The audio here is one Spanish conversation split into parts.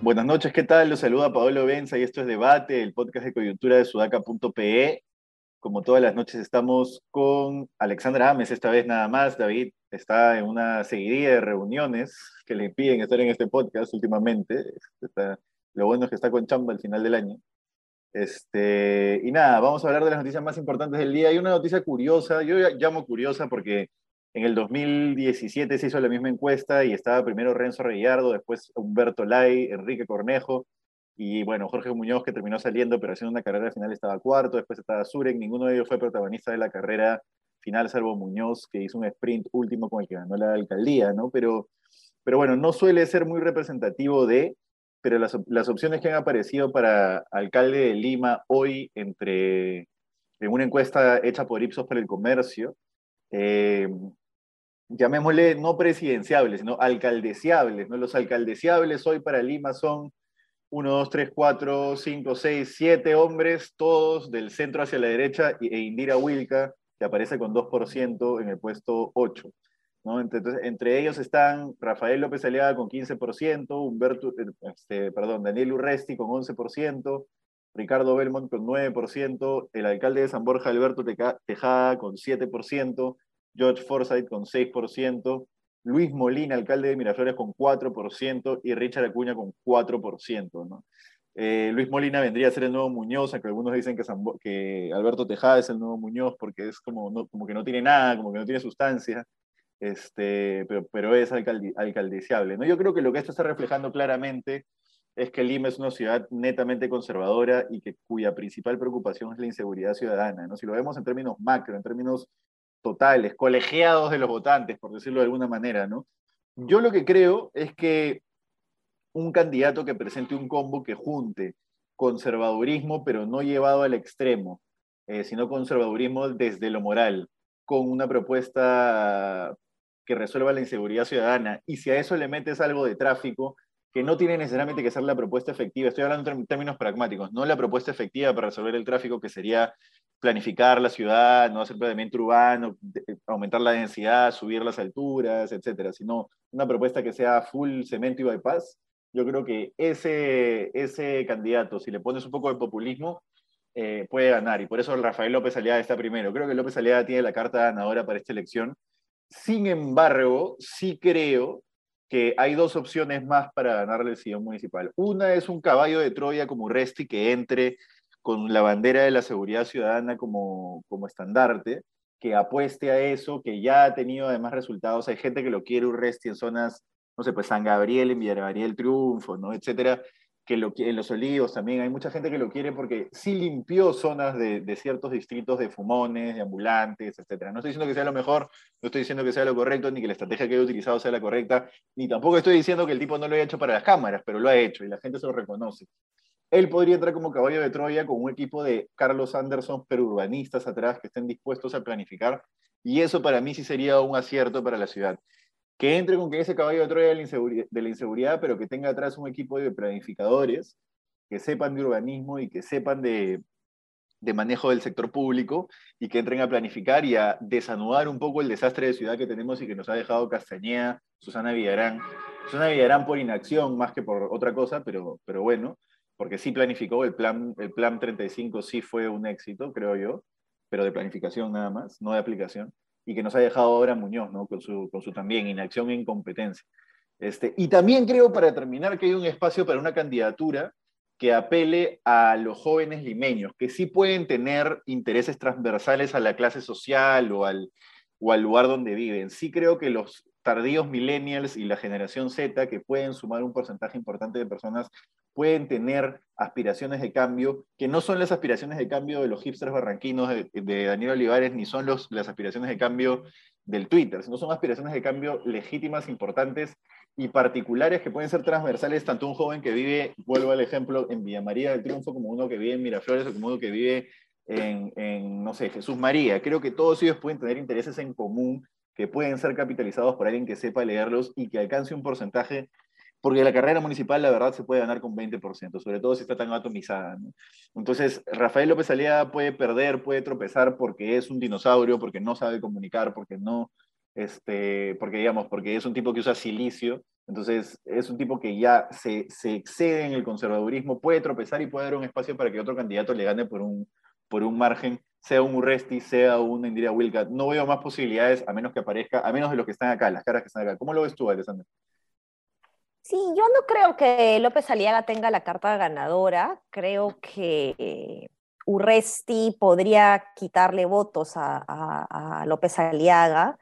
Buenas noches, ¿qué tal? Los saluda Pablo Benza y esto es Debate, el podcast de coyuntura de sudaca.pe. Como todas las noches estamos con Alexandra Ames, esta vez nada más. David está en una seguidilla de reuniones que le impiden estar en este podcast últimamente. Está, lo bueno es que está con chamba al final del año. Este, y nada, vamos a hablar de las noticias más importantes del día. Hay una noticia curiosa, yo llamo curiosa porque en el 2017 se hizo la misma encuesta y estaba primero Renzo Reyardo, después Humberto Lai, Enrique Cornejo y bueno, Jorge Muñoz que terminó saliendo, pero haciendo una carrera final estaba cuarto, después estaba Zurek, ninguno de ellos fue protagonista de la carrera final, salvo Muñoz, que hizo un sprint último con el que ganó la alcaldía, ¿no? Pero, pero bueno, no suele ser muy representativo de, pero las, las opciones que han aparecido para alcalde de Lima hoy entre, en una encuesta hecha por Ipsos para el Comercio, eh, llamémosle no presidenciables, sino alcaldeciables. ¿no? Los alcaldeciables hoy para Lima son 1, 2, 3, 4, 5, 6, 7 hombres, todos del centro hacia la derecha, e Indira Wilka, que aparece con 2% en el puesto 8. ¿No? Entonces, entre ellos están Rafael López Aliaga con 15%, Humberto, este, perdón, Daniel Urresti con 11%, Ricardo Belmont con 9%, el alcalde de San Borja, Alberto Tejada, con 7%, George Forsyth con 6%, Luis Molina, alcalde de Miraflores, con 4% y Richard Acuña con 4%. ¿no? Eh, Luis Molina vendría a ser el nuevo Muñoz, aunque algunos dicen que, que Alberto Tejada es el nuevo Muñoz porque es como, como que no tiene nada, como que no tiene sustancia, este, pero, pero es alcalde, alcaldeciable. ¿no? Yo creo que lo que esto está reflejando claramente es que Lima es una ciudad netamente conservadora y que, cuya principal preocupación es la inseguridad ciudadana. ¿no? Si lo vemos en términos macro, en términos totales, colegiados de los votantes, por decirlo de alguna manera, ¿no? Yo lo que creo es que un candidato que presente un combo que junte conservadurismo, pero no llevado al extremo, eh, sino conservadurismo desde lo moral, con una propuesta que resuelva la inseguridad ciudadana, y si a eso le metes algo de tráfico, que no tiene necesariamente que ser la propuesta efectiva, estoy hablando en términos pragmáticos, no la propuesta efectiva para resolver el tráfico, que sería planificar la ciudad, no hacer planeamiento urbano, aumentar la densidad, subir las alturas, etcétera, sino una propuesta que sea full cemento y bypass. Yo creo que ese, ese candidato, si le pones un poco de populismo, eh, puede ganar. Y por eso Rafael López Aliaga está primero. Creo que López Aliaga tiene la carta ganadora para esta elección. Sin embargo, sí creo que hay dos opciones más para ganarle el sillón municipal. Una es un caballo de Troya como Resti que entre con la bandera de la seguridad ciudadana como, como estandarte, que apueste a eso, que ya ha tenido además resultados. Hay gente que lo quiere Urresti en zonas, no sé, pues San Gabriel, en Villarreal Triunfo, ¿no? Etcétera, en Los Olivos también hay mucha gente que lo quiere porque sí limpió zonas de, ciertos distritos de fumones, de ambulantes, etcétera. No estoy diciendo que sea lo mejor, no estoy diciendo que sea lo correcto, ni que la estrategia que haya utilizado sea la correcta, ni tampoco estoy diciendo que el tipo no lo haya hecho para las cámaras, pero lo ha hecho y la gente se lo reconoce él podría entrar como caballo de Troya con un equipo de Carlos Anderson, pero urbanistas atrás que estén dispuestos a planificar. Y eso para mí sí sería un acierto para la ciudad. Que entre con que ese caballo de Troya de la, inseguridad, pero que tenga atrás un equipo de planificadores que sepan de urbanismo y que sepan de, de manejo del sector público y que entren a planificar y a desanudar un poco el desastre de ciudad que tenemos y que nos ha dejado Castañeda, Susana Villarán. Susana Villarán por inacción más que por otra cosa, pero, pero bueno porque sí planificó, el plan, el plan 35 sí fue un éxito, creo yo, pero de planificación nada más, no de aplicación, y que nos ha dejado ahora Muñoz, ¿no? con, su, también inacción e incompetencia. Este, y también creo, para terminar, que hay un espacio para una candidatura que apele a los jóvenes limeños, que sí pueden tener intereses transversales a la clase social o al, o al lugar donde viven. Sí creo que los tardíos millennials y la generación Z, que pueden sumar un porcentaje importante de personas, pueden tener aspiraciones de cambio, que no son las aspiraciones de cambio de los hipsters barranquinos de, Daniel Olivares, ni son los, las aspiraciones de cambio del Twitter, sino son aspiraciones de cambio legítimas, importantes y particulares que pueden ser transversales, tanto un joven que vive, vuelvo al ejemplo, en Villa María del Triunfo, como uno que vive en Miraflores, o como uno que vive en, en no sé, Jesús María. Creo que todos ellos pueden tener intereses en común que pueden ser capitalizados por alguien que sepa leerlos y que alcance un porcentaje porque la carrera municipal, la verdad, se puede ganar con 20%, sobre todo si está tan atomizada. Entonces, Rafael López Aliaga puede perder, puede tropezar porque es un dinosaurio, porque no sabe comunicar, porque no, este, porque digamos, porque es un tipo que usa silicio, entonces es un tipo que ya se, se excede en el conservadurismo, puede tropezar y puede dar un espacio para que otro candidato le gane por un, por un margen, sea un Urresti, sea un Indira Wilcat. No veo más posibilidades a menos que aparezca, a menos de los que están acá, las caras que están acá. ¿Cómo lo ves tú, Alessandro? Sí, yo no creo que López Aliaga tenga la carta ganadora. Creo que Urresti podría quitarle votos a, López Aliaga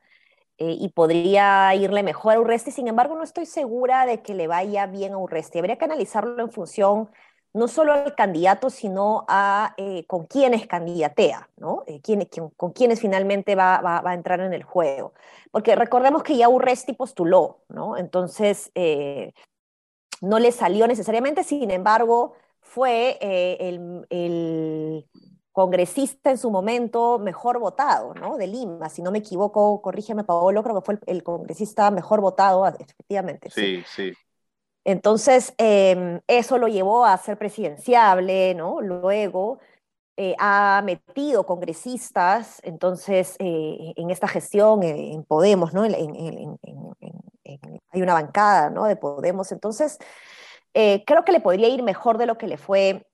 eh, y podría irle mejor a Urresti. Sin embargo, no estoy segura de que le vaya bien a Urresti. Habría que analizarlo en función no solo al candidato, sino a eh, con quiénes candidatea, ¿no? Eh, con quiénes finalmente va, a entrar en el juego. Porque recordemos que ya Urresti postuló, ¿no? Entonces, eh, no le salió necesariamente, sin embargo, fue el, congresista en su momento mejor votado, ¿no? De Lima, si no me equivoco, corrígeme Paolo, creo que fue el, congresista mejor votado, efectivamente. sí. sí. Entonces, em, eso lo llevó a ser presidenciable, ¿no? Luego eh, ha metido congresistas, entonces, eh, en esta gestión, eh, en Podemos, ¿no? hay una bancada, ¿no? De Podemos. Entonces, creo que le podría ir mejor de lo que le fue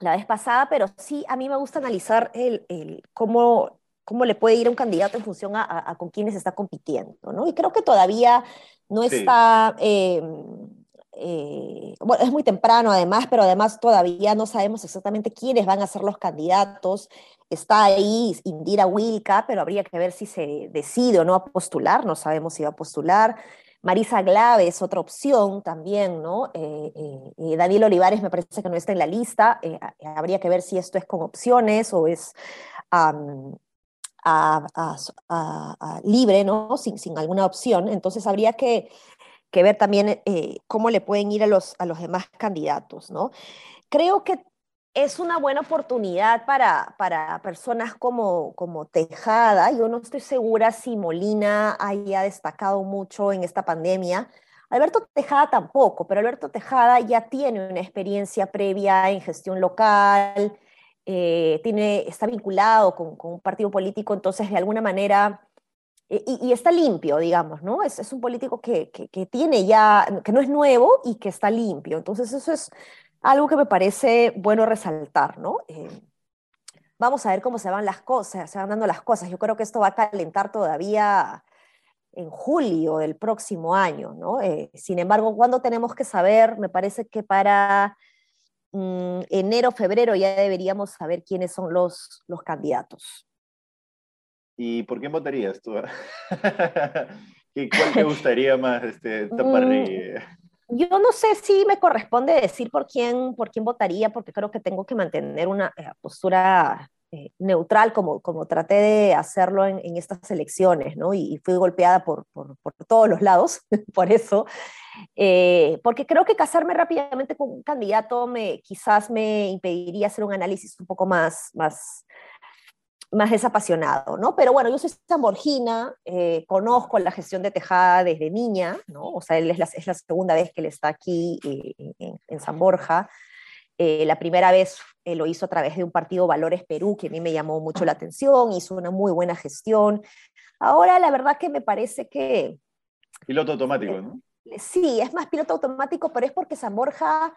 la vez pasada, pero sí, a mí me gusta analizar el, cómo, cómo le puede ir a un candidato en función a, con quiénes está compitiendo, ¿no? Y creo que todavía no está em, eh, bueno, es muy temprano además, pero además todavía no sabemos exactamente quiénes van a ser los candidatos. Está ahí Indira Wilka, pero habría que ver si se decide o no a postular, no sabemos si va a postular. Marisa Glave es otra opción también, ¿no? Eh, eh, Daniel Olivares me parece que no está en la lista, habría que ver si esto es con opciones o es libre, ¿no? Sin, sin alguna opción. Entonces habría que que ver también eh, cómo le pueden ir a los, a los demás candidatos, ¿no? Creo que es una buena oportunidad para, para personas como, como Tejada. Yo no estoy segura si Molina haya destacado mucho en esta pandemia. Alberto Tejada tampoco, pero Alberto Tejada ya tiene una experiencia previa en gestión local, eh, tiene, está vinculado con, con, un partido político, entonces de alguna manera eh, y, está limpio, digamos, ¿no? Es, un político que, tiene ya, que no es nuevo y que está limpio. Entonces eso es algo que me parece bueno resaltar, ¿no? Eh, vamos a ver cómo se van las cosas, se van dando las cosas. Yo creo que esto va a calentar todavía en julio del próximo año, ¿no? Eh, sin embargo, cuando tenemos que saber? Me parece que para mm, enero, febrero ya deberíamos saber quiénes son los candidatos. ¿Y por quién votarías tú? ¿Y cuál te gustaría más, este, mm, Yo no sé si me corresponde decir por quién, por quién votaría, porque creo que tengo que mantener una eh, postura eh, neutral, como, como traté de hacerlo en, en estas elecciones, ¿no? Y, fui golpeada por, por, por, todos los lados, por eso. Eh, porque creo que casarme rápidamente con un candidato me, quizás me impediría hacer un análisis un poco más, más, más desapasionado, ¿no? Pero bueno, yo soy zamborgina, eh, conozco la gestión de Tejada desde niña, ¿no? O sea, él es la, es la segunda vez que él está aquí eh, en, San Borja. Eh, la primera vez lo hizo a través de un partido Valores Perú, que a mí me llamó mucho la atención, hizo una muy buena gestión. Ahora, la verdad que me parece que... Piloto automático, ¿no? Sí, es más piloto automático, pero es porque San Borja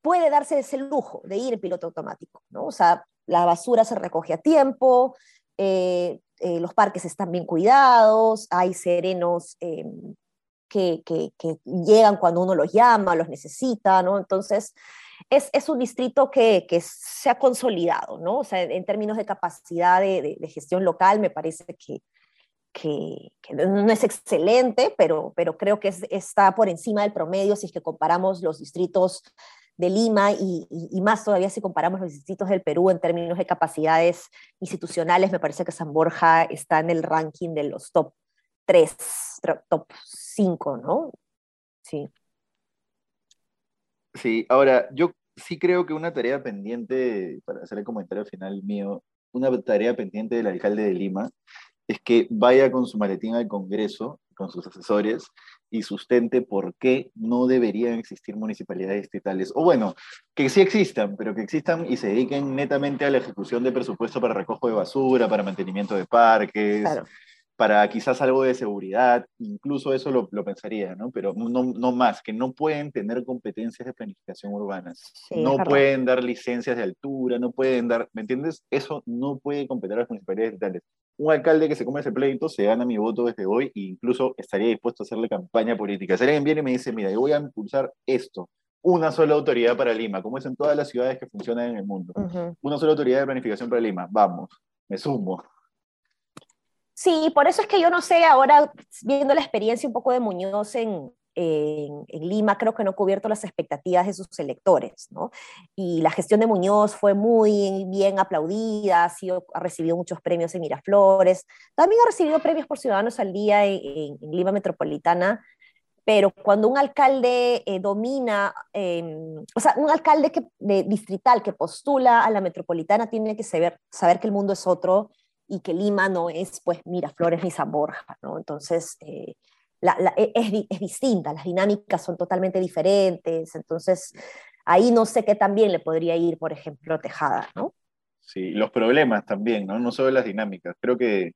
puede darse ese lujo de ir en piloto automático, ¿no? O sea, la basura se recoge a tiempo, eh, eh, los parques están bien cuidados, hay serenos em, que, llegan cuando uno los llama, los necesita, ¿no? Entonces, es, un distrito que, se ha consolidado, ¿no? O sea, en, términos de capacidad de, gestión local, me parece que, que, no es excelente, pero, pero creo que está por encima del promedio si es que comparamos los distritos de Lima y, más todavía si comparamos los distritos del Perú en términos de capacidades institucionales, me parece que San Borja está en el ranking de los top 3, top 5, ¿no? Sí. Sí, ahora yo sí creo que una tarea pendiente, para hacer el comentario final mío, una tarea pendiente del alcalde de Lima es que vaya con su maletín al Congreso, con sus asesores, y sustente por qué no deberían existir municipalidades distritales. O bueno, que sí existan, pero que existan y se dediquen netamente a la ejecución de presupuesto para recojo de basura, para mantenimiento de parques, para quizás algo de seguridad, incluso eso lo, lo pensaría, ¿no? Pero no, no, más, que no pueden tener competencias de planificación urbana, no pueden dar licencias de altura, no pueden dar, ¿me entiendes? Eso no puede competir a las municipalidades distritales un alcalde que se come ese pleito se gana mi voto desde hoy e incluso estaría dispuesto a hacerle campaña política. Si alguien viene y me dice, mira, yo voy a impulsar esto, una sola autoridad para Lima, como es en todas las ciudades que funcionan en el mundo, una sola autoridad de planificación para Lima, vamos, me sumo. Sí, por eso es que yo no sé ahora, viendo la experiencia un poco de Muñoz en, en, Lima creo que no ha cubierto las expectativas de sus electores, ¿no? Y la gestión de Muñoz fue muy bien aplaudida, ha, sido, ha recibido muchos premios en Miraflores, también ha recibido premios por Ciudadanos al Día en, Lima Metropolitana, pero cuando un alcalde eh, domina, em, o sea, un alcalde que, de, distrital que postula a la metropolitana tiene que saber, saber que el mundo es otro y que Lima no es, pues, Miraflores ni San Borja, ¿no? Entonces, eh, e, es, distinta, las dinámicas son totalmente diferentes, entonces ahí no sé qué también le podría ir, por ejemplo, Tejada, ¿no? Sí, los problemas también, ¿no? No solo las dinámicas. Creo que,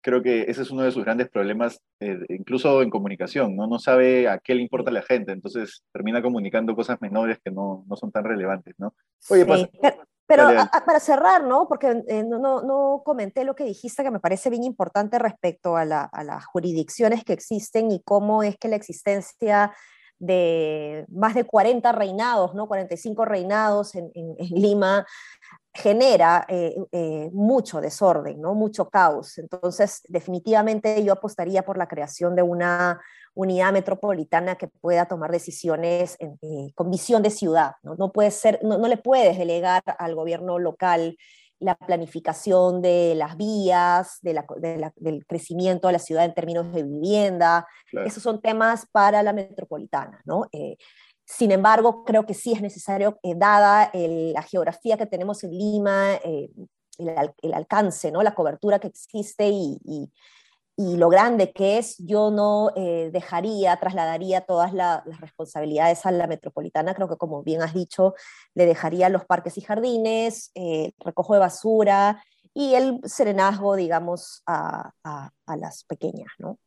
creo que ese es uno de sus grandes problemas, eh, incluso en comunicación, ¿no? No sabe a qué le importa a la gente, entonces termina comunicando cosas menores que no, no son tan relevantes, ¿no? Oye, sí, pero para cerrar, ¿no? Porque eh, no, no, no, comenté lo que dijiste que me parece bien importante respecto a, la, a, las jurisdicciones que existen y cómo es que la existencia de más de 40 reinados, ¿no? 45 reinados en, en, Lima genera eh, eh, mucho desorden, ¿no? Mucho caos. Entonces, definitivamente yo apostaría por la creación de una unidad metropolitana que pueda tomar decisiones eh, con visión de ciudad. ¿no? puede ser, no, le puedes delegar al gobierno local la planificación de las vías, del crecimiento de la ciudad en términos de vivienda. Esos son temas para la metropolitana. ¿no? Eh, sin embargo, creo que sí es necesario, eh, dada la geografía que tenemos en Lima, el, alcance, ¿no? la cobertura que existe y y lo grande que es, yo no eh, dejaría, trasladaría todas las responsabilidades a la metropolitana. Creo que, como bien has dicho, le dejaría los parques y jardines, eh, recojo de basura y el serenazgo, digamos, a, las pequeñas, ¿no?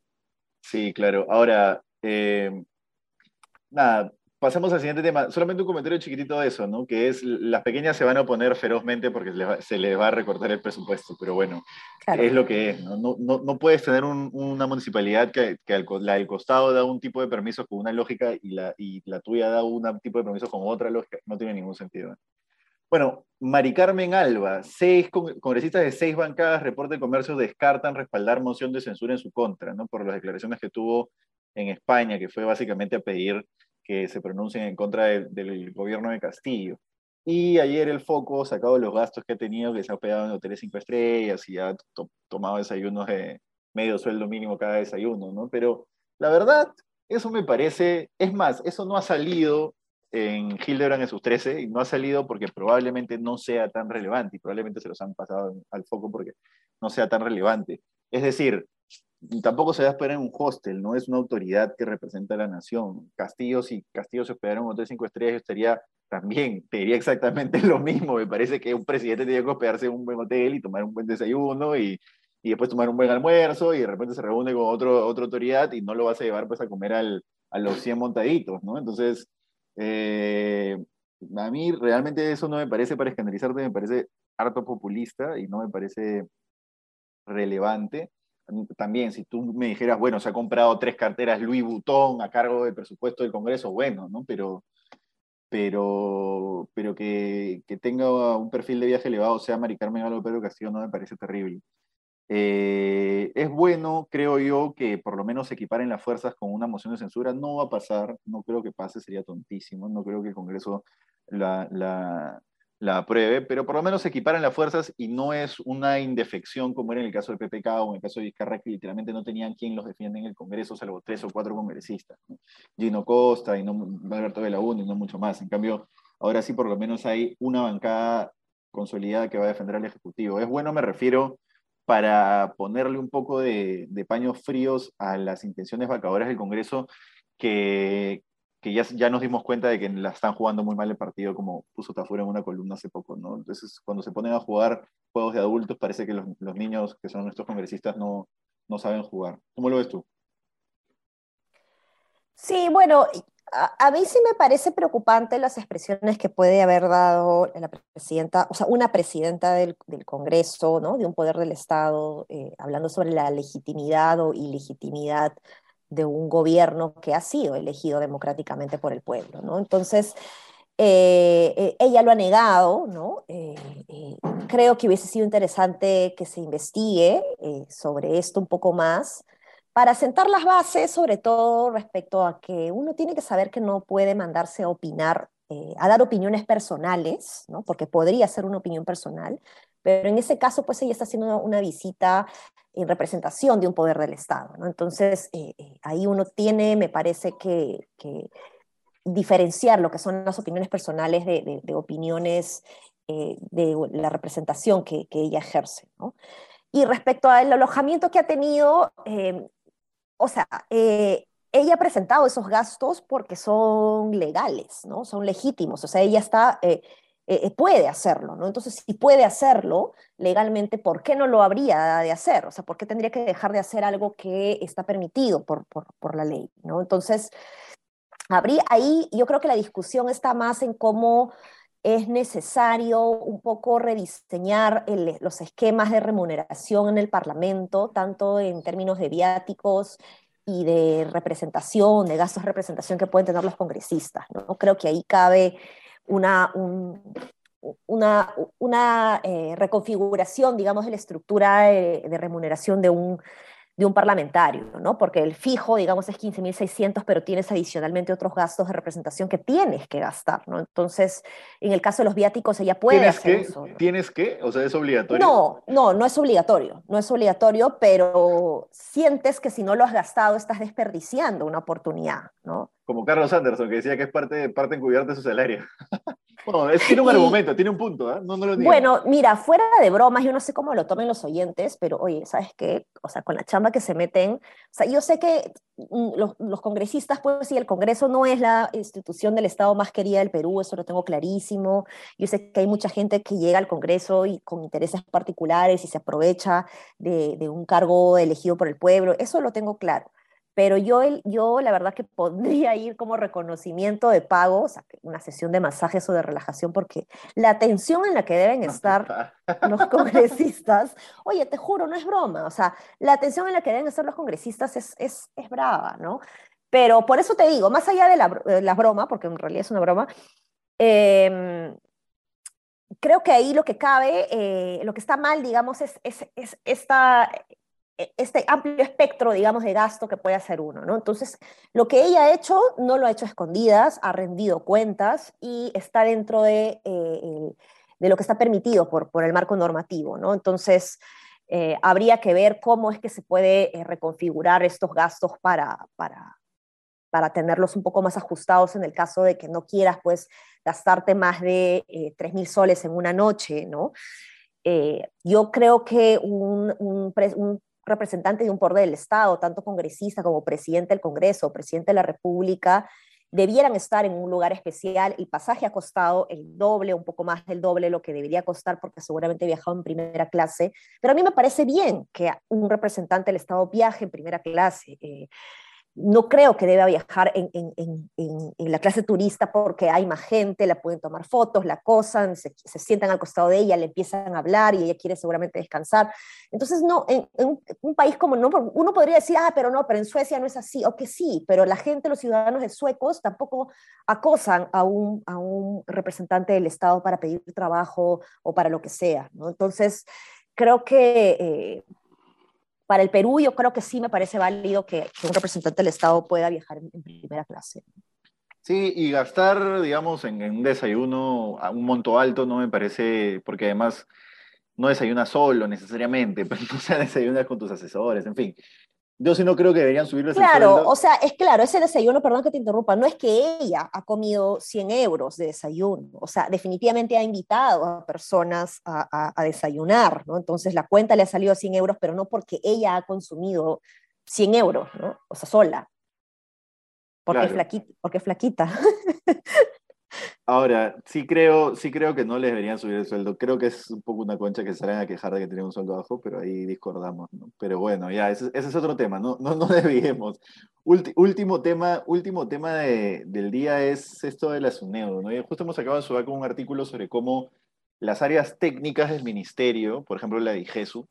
Sí, claro. Ahora, eh, nada, pasamos al siguiente tema. Solamente un comentario chiquitito de eso, ¿no? Que es, las pequeñas se van a oponer ferozmente porque se les va, a recortar el presupuesto, pero bueno, es lo que es, ¿no? No, no, puedes tener una municipalidad que, que la del costado da un tipo de permisos con una lógica y la, y la tuya da un tipo de permisos con otra lógica. No tiene ningún sentido. Bueno, Mari Carmen Alba, seis congresistas de seis bancadas, reporte de comercio, descartan respaldar moción de censura en su contra, ¿no? Por las declaraciones que tuvo en España, que fue básicamente a pedir que se pronuncien en contra del gobierno de Castillo. Y ayer el foco, sacado los gastos que ha tenido, que se ha pegado en hoteles cinco estrellas y ha tomado desayunos de medio sueldo mínimo cada desayuno, ¿no? Pero la verdad, eso me parece, es más, eso no ha salido en Hildebrand en sus 13 y no ha salido porque probablemente no sea tan relevante y probablemente se los han pasado al foco porque no sea tan relevante. Es decir, tampoco se va a esperar en un hostel, no es una autoridad que representa a la nación. Castillo, si Castillo se hospedara en un hotel cinco estrellas, yo estaría también, te diría exactamente lo mismo. Me parece que un presidente tiene que hospedarse en un buen hotel y tomar un buen desayuno y, y después tomar un buen almuerzo y de repente se reúne con otro, otra autoridad y no lo vas a llevar pues a comer al, a los 100 montaditos, ¿no? Entonces, eh, a mí realmente eso no me parece para escandalizarte, me parece harto populista y no me parece relevante también, si tú me dijeras, bueno, se ha comprado tres carteras Louis Vuitton a cargo del presupuesto del Congreso, bueno, ¿no? Pero, pero, pero que, que tenga un perfil de viaje elevado, sea Mari Carmen Alba Pedro Castillo, no me parece terrible. Eh, es bueno, creo yo, que por lo menos equiparen las fuerzas con una moción de censura. No va a pasar, no creo que pase, sería tontísimo. No creo que el Congreso la, la apruebe, pero por lo menos se equiparan las fuerzas y no es una indefección como era en el caso del PPK o en el caso de Vizcarra, que literalmente no tenían quien los defienda en el Congreso, salvo tres o cuatro congresistas. Gino Costa y no Alberto de la UNI y no mucho más. En cambio, ahora sí por lo menos hay una bancada consolidada que va a defender al Ejecutivo. Es bueno, me refiero para ponerle un poco de, paños fríos a las intenciones vacadoras del Congreso, que, ya, ya, nos dimos cuenta de que la están jugando muy mal el partido, como puso Tafura en una columna hace poco, ¿no? Entonces, cuando se ponen a jugar juegos de adultos, parece que los, los niños, que son nuestros congresistas, no, no saben jugar. ¿Cómo lo ves tú? Sí, bueno, a, mí sí me parece preocupante las expresiones que puede haber dado la presidenta, o sea, una presidenta del, Congreso, ¿no? De un poder del Estado, eh, hablando sobre la legitimidad o ilegitimidad de un gobierno que ha sido elegido democráticamente por el pueblo, ¿no? Entonces, eh, eh, ella lo ha negado, ¿no? creo que hubiese sido interesante que se investigue sobre esto un poco más para sentar las bases, sobre todo respecto a que uno tiene que saber que no puede mandarse a opinar, eh, a dar opiniones personales, ¿no? porque podría ser una opinión personal, pero en ese caso, pues ella está haciendo una visita en representación de un poder del Estado. Entonces, eh, eh, ahí uno tiene, me parece que, diferenciar lo que son las opiniones personales de, opiniones de la representación que, ella ejerce. Y respecto al alojamiento que ha tenido, o sea, eh, ella ha presentado esos gastos porque son legales, ¿no? Son legítimos, o sea, ella está, eh, eh, puede hacerlo, ¿no? Entonces, si puede hacerlo legalmente, ¿por qué no lo habría de hacer? O sea, ¿por qué tendría que dejar de hacer algo que está permitido por, por la ley, ¿no? Entonces, habría, ahí yo creo que la discusión está más en cómo es necesario un poco rediseñar los esquemas de remuneración en el Parlamento, tanto en términos de viáticos y de representación, de gastos de representación que pueden tener los congresistas. ¿no? Creo que ahí cabe una, una, una eh, reconfiguración, digamos, de la estructura de remuneración de un de un parlamentario, ¿no? Porque el fijo, digamos, es 15.600, pero tienes adicionalmente otros gastos de representación que tienes que gastar, ¿no? Entonces, en el caso de los viáticos, ella puede ¿Tienes hacer que, eso. ¿Tienes que? O sea, ¿es obligatorio? No, no, no es obligatorio, no es obligatorio, pero sientes que si no lo has gastado estás desperdiciando una oportunidad, ¿no? Como Carlos Anderson, que decía que es parte, parte encubierta de su salario. Bueno, es, tiene un argumento, tiene un punto, ¿eh? no, no lo Bueno, mira, fuera de bromas, yo no sé cómo lo tomen los oyentes, pero oye, ¿sabes qué? O sea, con la chamba que se meten, o sea, yo sé que mm, los, los congresistas, pues sí, el Congreso no es la institución del Estado más querida del Perú, eso lo tengo clarísimo. Yo sé que hay mucha gente que llega al Congreso y con intereses particulares y se aprovecha de, de un cargo elegido por el pueblo, eso lo tengo claro pero yo, yo la verdad que podría ir como reconocimiento de pago, o sea, una sesión de masajes o de relajación, porque la atención en la que deben estar los congresistas, oye, te juro, no es broma, o sea, la atención en la que deben estar los congresistas es, es, es brava, ¿no? Pero por eso te digo, más allá de la, la broma, porque en realidad es una broma, eh, creo que ahí lo que cabe, eh, lo que está mal, digamos, es, es, es esta, este amplio espectro, digamos, de gasto que puede hacer uno, ¿no? Entonces, lo que ella ha hecho, no lo ha hecho a escondidas, ha rendido cuentas y está dentro de, eh, de lo que está permitido por, por el marco normativo, ¿no? Entonces, eh, habría que ver cómo es que se puede eh, reconfigurar estos gastos para, para, para tenerlos un poco más ajustados en el caso de que no quieras, pues, gastarte más de eh, 3.000 soles en una noche, ¿no? yo creo que un, un, un representante de un poder del Estado, tanto congresista como presidente del Congreso, presidente de la República, debieran estar en un lugar especial. El pasaje ha costado el doble, un poco más del doble lo que debería costar porque seguramente he viajado en primera clase, pero a mí me parece bien que un representante del Estado viaje en primera clase. Eh, no creo que deba viajar en, la clase turista porque hay más gente, la pueden tomar fotos, la cosan, se, sientan al costado de ella, le empiezan a hablar y ella quiere seguramente descansar. Entonces, no, en, un, país como, no, uno podría decir, ah, pero no, pero en Suecia no es así, o que sí, pero la gente, los ciudadanos de suecos tampoco acosan a un, a un representante del Estado para pedir trabajo o para lo que sea. Entonces, creo que... Eh, para el Perú yo creo que sí me parece válido que, un representante del Estado pueda viajar en, primera clase. Sí, y gastar, digamos, en, un desayuno a un monto alto no me parece, porque además no desayunas solo necesariamente, pero no se desayunas con tus asesores, en fin. Yo sí no creo que deberían subirles claro, sueldo. o sea, es claro, ese desayuno, perdón que te interrumpa, no es que ella ha comido 100 euros de desayuno, o sea, definitivamente ha invitado a personas a, a, a desayunar, ¿no? Entonces la cuenta le ha salido a 100 euros, pero no porque ella ha consumido 100 euros, ¿no? O sea, sola. Porque, Claro. flaquita, porque flaquita. Ahora, sí creo, sí creo que no les deberían subir el sueldo. Creo que es un poco una concha que salen a quejar de que tienen un sueldo bajo, pero ahí discordamos, ¿no? Pero bueno, ya, ese, ese es otro tema, no, no, no desviemos. Ulti- último tema, último tema de- del día es esto de la SUNEDO, ¿no? Y justo hemos acabado de subir con un artículo sobre cómo las áreas técnicas del ministerio, por ejemplo la de IGESU,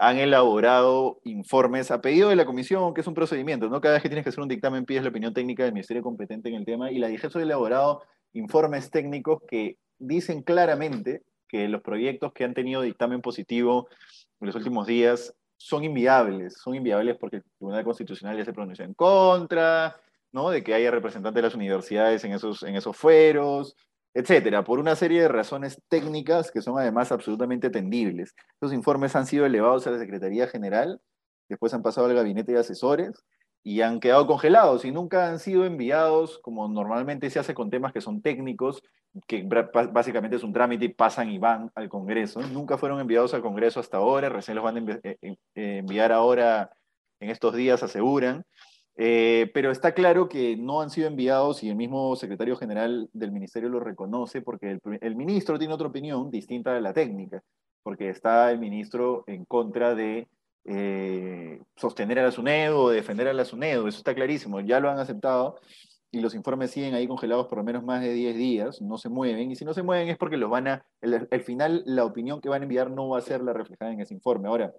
han elaborado informes a pedido de la comisión, que es un procedimiento, ¿no? Cada vez que tienes que hacer un dictamen pides la opinión técnica del ministerio competente en el tema, y la DIGESU ha elaborado informes técnicos que dicen claramente que los proyectos que han tenido dictamen positivo en los últimos días son inviables, son inviables porque el Tribunal Constitucional ya se pronunció en contra, ¿no? De que haya representantes de las universidades en esos, en esos fueros, etcétera, por una serie de razones técnicas que son además absolutamente atendibles. Estos informes han sido elevados a la Secretaría General, después han pasado al gabinete de asesores y han quedado congelados y nunca han sido enviados como normalmente se hace con temas que son técnicos, que básicamente es un trámite y pasan y van al Congreso. Nunca fueron enviados al Congreso hasta ahora, recién los van a eh, eh, enviar ahora en estos días, aseguran. Eh, pero está claro que no han sido enviados y el mismo secretario general del ministerio lo reconoce porque el, el ministro tiene otra opinión distinta de la técnica, porque está el ministro en contra de eh, sostener a la SUNEDO defender a la SUNEDO, eso está clarísimo, ya lo han aceptado y los informes siguen ahí congelados por lo menos más de 10 días, no se mueven, y si no se mueven es porque los van a, el, al final la opinión que van a enviar no va a ser la reflejada en ese informe. Ahora,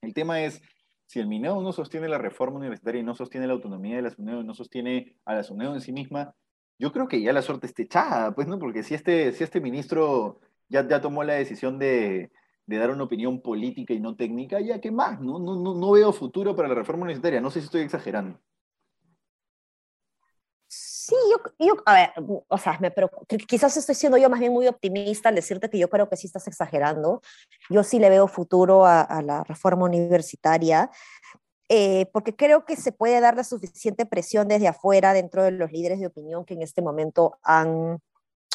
el tema es, si el MINEO no sostiene la reforma universitaria y no sostiene la autonomía de la SUNEDO, no sostiene a la SUNEDO en sí misma, yo creo que ya la suerte está echada, pues, ¿no? Porque si este, si este ministro ya, ya tomó la decisión de, de dar una opinión política y no técnica, ya qué más, ¿no? No, no, no veo futuro para la reforma universitaria, no sé si estoy exagerando. Sí, yo, yo, a ver, o sea, me quizás estoy siendo yo más bien muy optimista al decirte que yo creo que sí estás exagerando. Yo sí le veo futuro a, a la reforma universitaria, eh, porque creo que se puede dar la suficiente presión desde afuera dentro de los líderes de opinión que en este momento han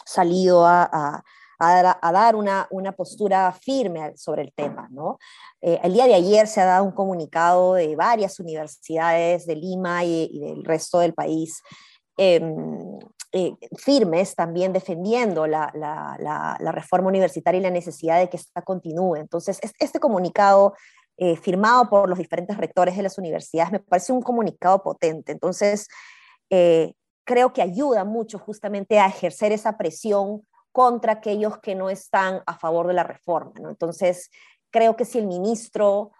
salido a, a, a dar, una, una, postura firme sobre el tema. ¿no? Eh, el día de ayer se ha dado un comunicado de varias universidades de Lima y, del resto del país eh, eh, firmes también defendiendo la, reforma universitaria y la necesidad de que esta continúe. Entonces, este comunicado eh, firmado por los diferentes rectores de las universidades me parece un comunicado potente. Entonces, creo que ayuda mucho justamente a ejercer esa presión contra aquellos que no están a favor de la reforma. Entonces, creo que si el ministro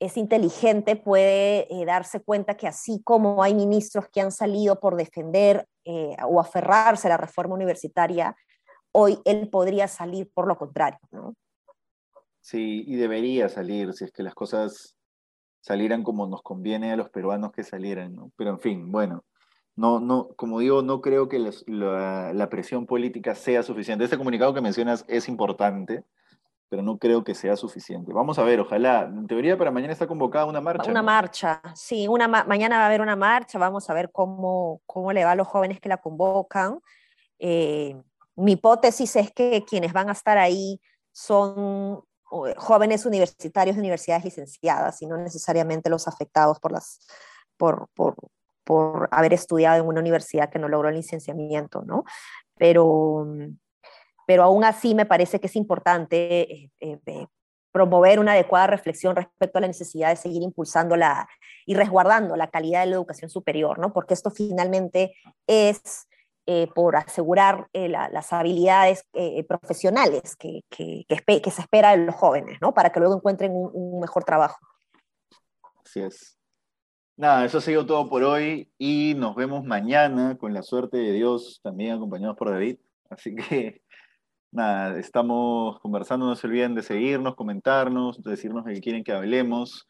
es inteligente, puede eh, darse cuenta que así como hay ministros que han salido por defender eh, o aferrarse a la reforma universitaria, hoy él podría salir por lo contrario. Sí, y debería salir si es que las cosas salieran como nos conviene a los peruanos que salieran. Pero en fin, bueno, no, no, como digo, no creo que les, la, la presión política sea suficiente. Este comunicado que mencionas es importante, pero no creo que sea suficiente. Vamos a ver, ojalá. En teoría para mañana está convocada una marcha. Una ¿no? marcha, sí, una ma mañana va a haber una marcha, vamos a ver cómo, cómo le va a los jóvenes que la convocan. Eh, mi hipótesis es que quienes van a estar ahí son jóvenes universitarios de universidades licenciadas y no necesariamente los afectados por, las, por, por, por haber estudiado en una universidad que no logró el licenciamiento, ¿no? Pero pero aún así me parece que es importante eh, eh, promover una adecuada reflexión respecto a la necesidad de seguir impulsando la, y resguardando la calidad de la educación superior, ¿no? porque esto finalmente es eh, por asegurar la, las habilidades profesionales que, que, que, que, se espera de los jóvenes, ¿no? para que luego encuentren un, un mejor trabajo. Así es. Nada, eso ha sido todo por hoy y nos vemos mañana con la suerte de Dios, también acompañados por David. Así que nada, estamos conversando, no se olviden de seguirnos, comentarnos, decirnos de qué quieren que hablemos.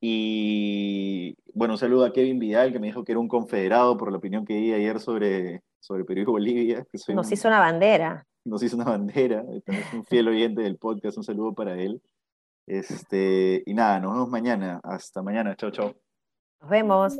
Y bueno, un saludo a Kevin Vidal, que me dijo que era un confederado por la opinión que di ayer sobre, sobre Perú y Bolivia. Que soy nos un, hizo una bandera. Nos hizo una bandera, es un fiel oyente del podcast, un saludo para él. Este, y nada, nos vemos mañana. Hasta mañana, chao, chao. Nos vemos.